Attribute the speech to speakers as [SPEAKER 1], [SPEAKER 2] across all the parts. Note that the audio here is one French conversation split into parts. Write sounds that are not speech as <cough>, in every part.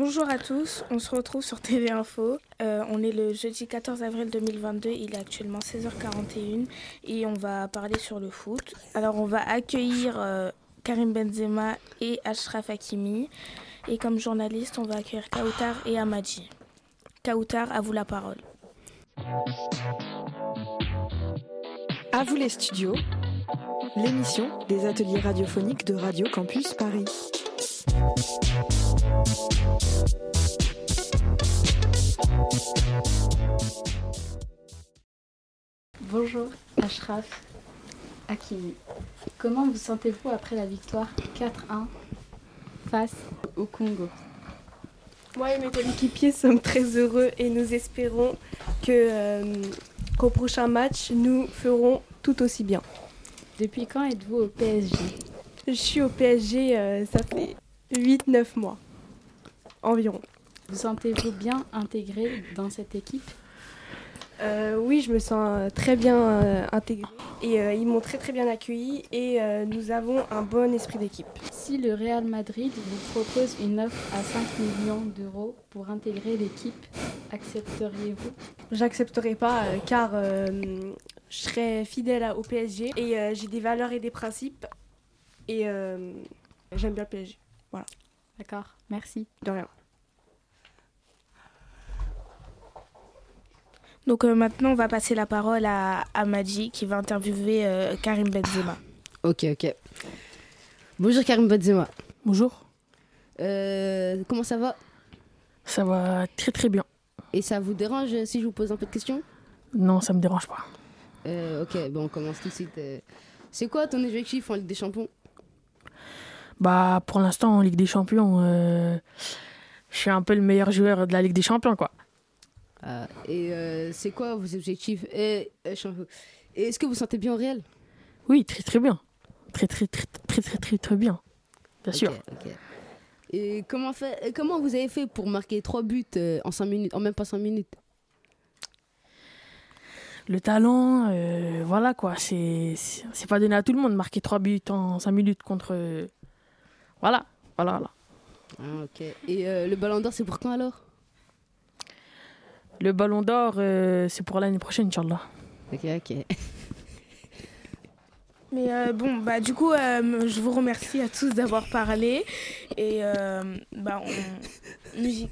[SPEAKER 1] bonjour à tous, on se retrouve sur TV Info. Euh, on est le jeudi 14 avril 2022, il est actuellement 16h41 et on va parler sur le foot. Alors on va accueillir euh, Karim Benzema et Ashraf Hakimi. Et comme journaliste, on va accueillir Kautar et Amadji. Kautar, à vous la parole.
[SPEAKER 2] À vous les studios, l'émission des ateliers radiophoniques de Radio Campus Paris.
[SPEAKER 3] Bonjour Ashraf Hakimi. Comment vous sentez-vous après la victoire 4-1 face au Congo?
[SPEAKER 4] Moi et mes coéquipiers sommes très heureux et nous espérons que, euh, qu'au prochain match, nous ferons tout aussi bien.
[SPEAKER 3] Depuis quand êtes-vous au PSG
[SPEAKER 4] Je suis au PSG, euh, ça fait 8-9 mois environ.
[SPEAKER 3] Vous sentez-vous bien intégré dans cette équipe
[SPEAKER 4] Euh, oui, je me sens très bien euh, intégrée et euh, ils m'ont très très bien accueilli et euh, nous avons un bon esprit d'équipe.
[SPEAKER 3] Si le Real Madrid vous propose une offre à 5 millions d'euros pour intégrer l'équipe, accepteriez-vous?
[SPEAKER 4] J'accepterai pas euh, car euh, je serai fidèle au PSG et euh, j'ai des valeurs et des principes et euh, j'aime bien le PSG.
[SPEAKER 3] D'accord, merci.
[SPEAKER 4] De rien.
[SPEAKER 1] Donc euh, maintenant, on va passer la parole à Amadji qui va interviewer euh, Karim Benzema.
[SPEAKER 5] Ok, ok. Bonjour Karim Benzema.
[SPEAKER 6] Bonjour,
[SPEAKER 5] Euh, comment ça va?
[SPEAKER 6] Ça va très très bien.
[SPEAKER 5] Et ça vous dérange si je vous pose un peu de questions?
[SPEAKER 6] Non, ça me dérange pas.
[SPEAKER 5] Euh, Ok, bon, on commence tout de suite. C'est quoi ton objectif en Ligue des Champions?
[SPEAKER 6] Bah, pour l'instant, en Ligue des Champions, euh, je suis un peu le meilleur joueur de la Ligue des Champions, quoi.
[SPEAKER 5] Ah, Et euh, c'est quoi vos objectifs? Et euh, champion- et est-ce que vous sentez bien au réel
[SPEAKER 6] Oui, très très bien. Très très très très très très très bien. Bien sûr.
[SPEAKER 5] Et comment, fait, comment vous avez fait pour marquer 3 buts euh, en 5 minutes, en même pas 5 minutes?
[SPEAKER 6] Le talent, euh, voilà quoi. C'est pas donné à tout le monde de marquer 3 buts en 5 minutes contre. Voilà, voilà, voilà.
[SPEAKER 5] Ah, ok. Et euh, le ballon d'or, c'est pour quand alors?
[SPEAKER 6] Le ballon d'or, euh, c'est pour l'année prochaine, Inch'Allah.
[SPEAKER 5] Ok, ok. <laughs>
[SPEAKER 1] Mais euh, bon, bah du coup, euh, je vous remercie à tous d'avoir parlé et euh, bah on... musique.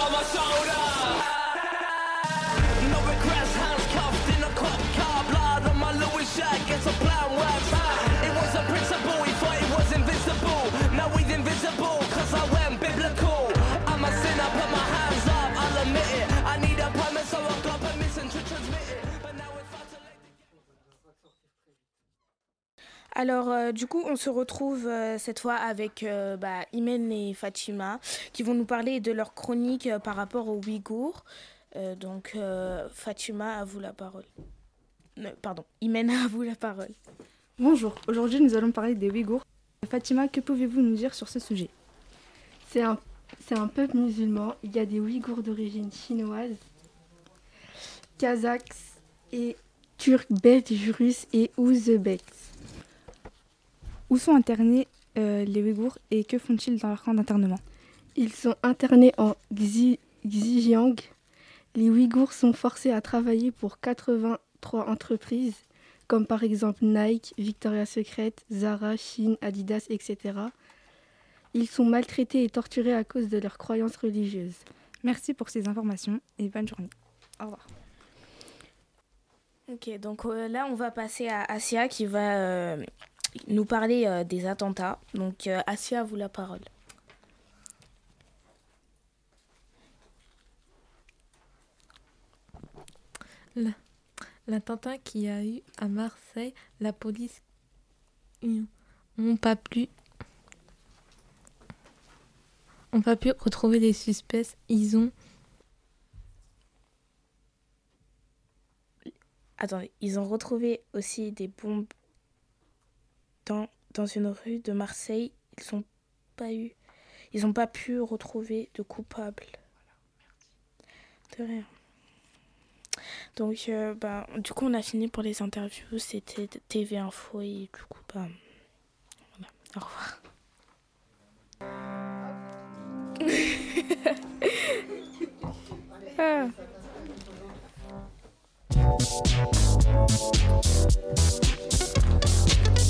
[SPEAKER 7] No regrets, hands cuffed in a cop car. Blood on my Louis shirt, gets a plan works. It was a principle, he thought he was invincible. Now he's invisible,
[SPEAKER 1] Alors, euh, du coup, on se retrouve euh, cette fois avec euh, bah, Imen et Fatima qui vont nous parler de leur chronique euh, par rapport aux Ouïghours. Euh, donc, euh, Fatima, à vous la parole. Non, pardon, Imen, à vous la parole.
[SPEAKER 8] Bonjour, aujourd'hui nous allons parler des Ouïghours. Fatima, que pouvez-vous nous dire sur ce sujet?
[SPEAKER 9] C'est un, c'est un peuple musulman. Il y a des Ouïghours d'origine chinoise, kazakhs et turcs, belges, russes et ouzbeks.
[SPEAKER 8] Où sont internés euh, les Ouïghours et que font-ils dans leur camp d'internement?
[SPEAKER 9] Ils sont internés en Xi- Xinjiang. Les Ouïghours sont forcés à travailler pour 83 entreprises comme par exemple Nike, Victoria's Secret, Zara, Shein, Adidas, etc. Ils sont maltraités et torturés à cause de leurs croyances religieuses.
[SPEAKER 8] Merci pour ces informations et bonne journée. Au revoir.
[SPEAKER 1] Ok, donc euh, là, on va passer à Asia qui va euh, nous parler euh, des attentats. Donc, euh, Asia, à vous la parole.
[SPEAKER 10] L'attentat qu'il y a eu à Marseille, la police n'ont pas pu ont pas pu retrouver les suspects. Ils ont
[SPEAKER 1] Attendez, ils ont retrouvé aussi des bombes dans, une rue de Marseille. Ils ont pas eu, ils n'ont pas pu retrouver de coupable. De rien. Donc, euh, bah, du coup, on a fini pour les interviews. C'était TV Info et du coup, bah, voilà. Au revoir. <laughs> Ah.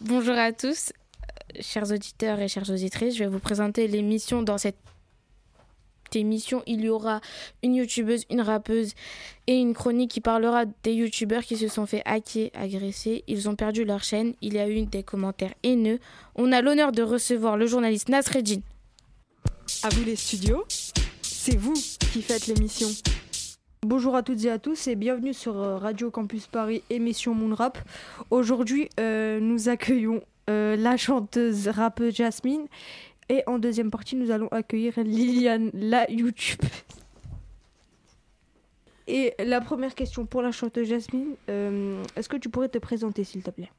[SPEAKER 11] Bonjour à tous, chers auditeurs et chères auditrices. Je vais vous présenter l'émission. Dans cette émission, il y aura une youtubeuse, une rappeuse et une chronique qui parlera des youtubeurs qui se sont fait hacker, agresser. Ils ont perdu leur chaîne. Il y a eu des commentaires haineux. On a l'honneur de recevoir le journaliste Nasreddin.
[SPEAKER 2] À vous les studios, c'est vous qui faites l'émission.
[SPEAKER 12] Bonjour à toutes et à tous et bienvenue sur euh, Radio Campus Paris, émission Moonrap. Aujourd'hui, euh, nous accueillons euh, la chanteuse rappeuse Jasmine et en deuxième partie, nous allons accueillir Liliane, la YouTube. Et la première question pour la chanteuse Jasmine, euh, est-ce que tu pourrais te présenter s'il te plaît?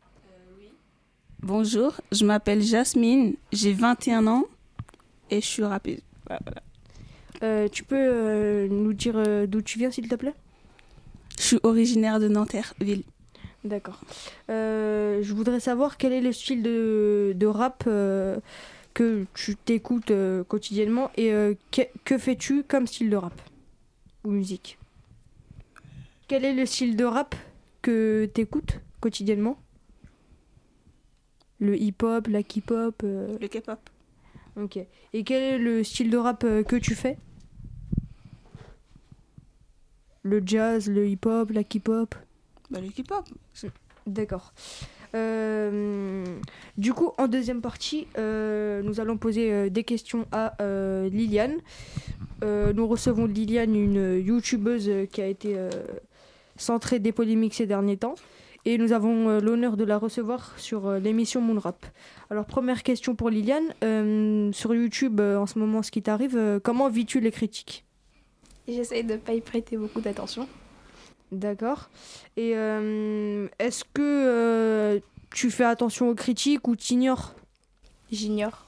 [SPEAKER 13] Bonjour, je m'appelle Jasmine, j'ai 21 ans et je suis rappeuse. Voilà.
[SPEAKER 12] Euh, Tu peux euh, nous dire euh, d'où tu viens s'il te plaît?
[SPEAKER 13] Je suis originaire de Nanterre, ville.
[SPEAKER 12] D'accord. Euh, je voudrais savoir quel est le style de, de rap euh, que tu t'écoutes euh, quotidiennement et que, que fais-tu comme style de rap ou musique? Quel est le style de rap que tu écoutes quotidiennement? Le hip-hop, la K-pop
[SPEAKER 13] Le K-pop.
[SPEAKER 12] Ok. Et quel est le style de rap que tu fais? Le jazz, le hip-hop, la K-pop?
[SPEAKER 13] Bah, le K-pop.
[SPEAKER 12] D'accord. Euh, du coup, en deuxième partie, euh, nous allons poser euh, des questions à euh, Liliane. Euh, nous recevons Liliane, une youtubeuse qui a été euh, centrée des polémiques ces derniers temps. Et nous avons euh, l'honneur de la recevoir sur euh, l'émission Moonrap. Alors, première question pour Liliane. Euh, sur YouTube, euh, en ce moment, ce qui t'arrive, euh, comment vis-tu les critiques?
[SPEAKER 8] J'essaye de ne pas y prêter beaucoup d'attention.
[SPEAKER 12] D'accord. Et euh, est-ce que euh, tu fais attention aux critiques ou t'ignores?
[SPEAKER 8] J'ignore.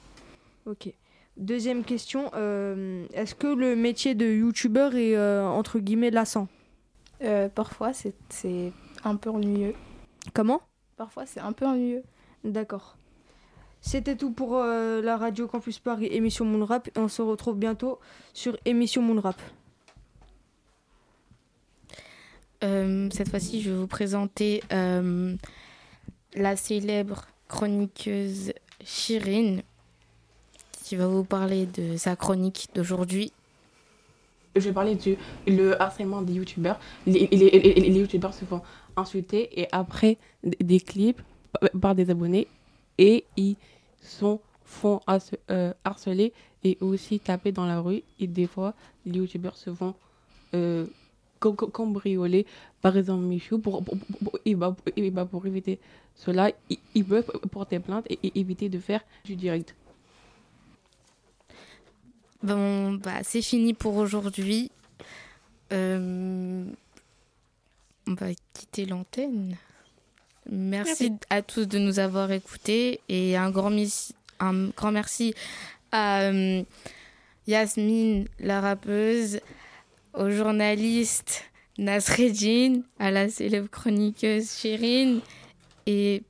[SPEAKER 12] Ok. Deuxième question, euh, est-ce que le métier de youtubeur est euh, entre guillemets lassant?
[SPEAKER 8] Euh, parfois, c'est un peu ennuyeux.
[SPEAKER 12] Comment?
[SPEAKER 8] Parfois, c'est un peu ennuyeux.
[SPEAKER 12] D'accord. C'était tout pour la radio Campus Paris émission Moonrap et on se retrouve bientôt sur émission Moonrap.
[SPEAKER 11] Euh, cette fois-ci, je vais vous présenter euh, la célèbre chroniqueuse Chirine qui va vous parler de sa chronique d'aujourd'hui.
[SPEAKER 14] Je vais parler du le harcèlement des youtubeurs. Les, youtubeurs se font insultés et après des clips par des abonnés et ils sont font euh, harceler et aussi taper dans la rue et des fois les youtubeurs se font cam- cam- cambrioler par exemple Michou pour, pour, pour- pour- et bah, et bah, pour éviter cela ils, ils peuvent porter plainte et, et éviter de faire du direct
[SPEAKER 11] Bon, bah, c'est fini pour aujourd'hui. Euh, on va quitter l'antenne. Merci, à tous de nous avoir écoutés et un grand, mis- un grand merci à euh, Yasmine, la rappeuse, au journaliste Nasreddin, à la célèbre chroniqueuse Chérine et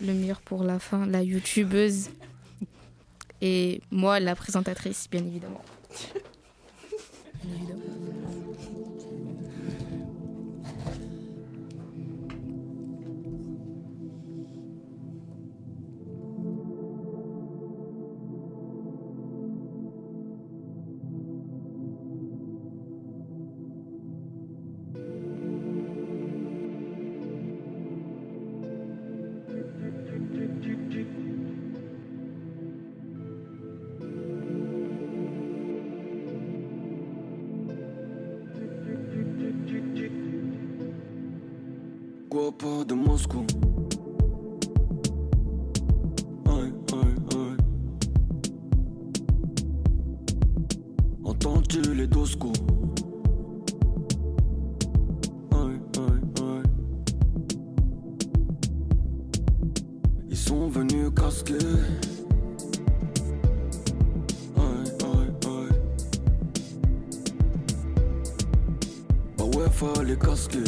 [SPEAKER 11] le meilleur pour la fin, la youtubeuse et moi, la présentatrice, bien évidemment. Bien évidemment.
[SPEAKER 7] Guapa de Moscou. Aïe, aïe, aïe. Entends-tu les doscos? Aïe, aïe, aïe. Ils sont venus casquer. Bah ouais, fallait casquer.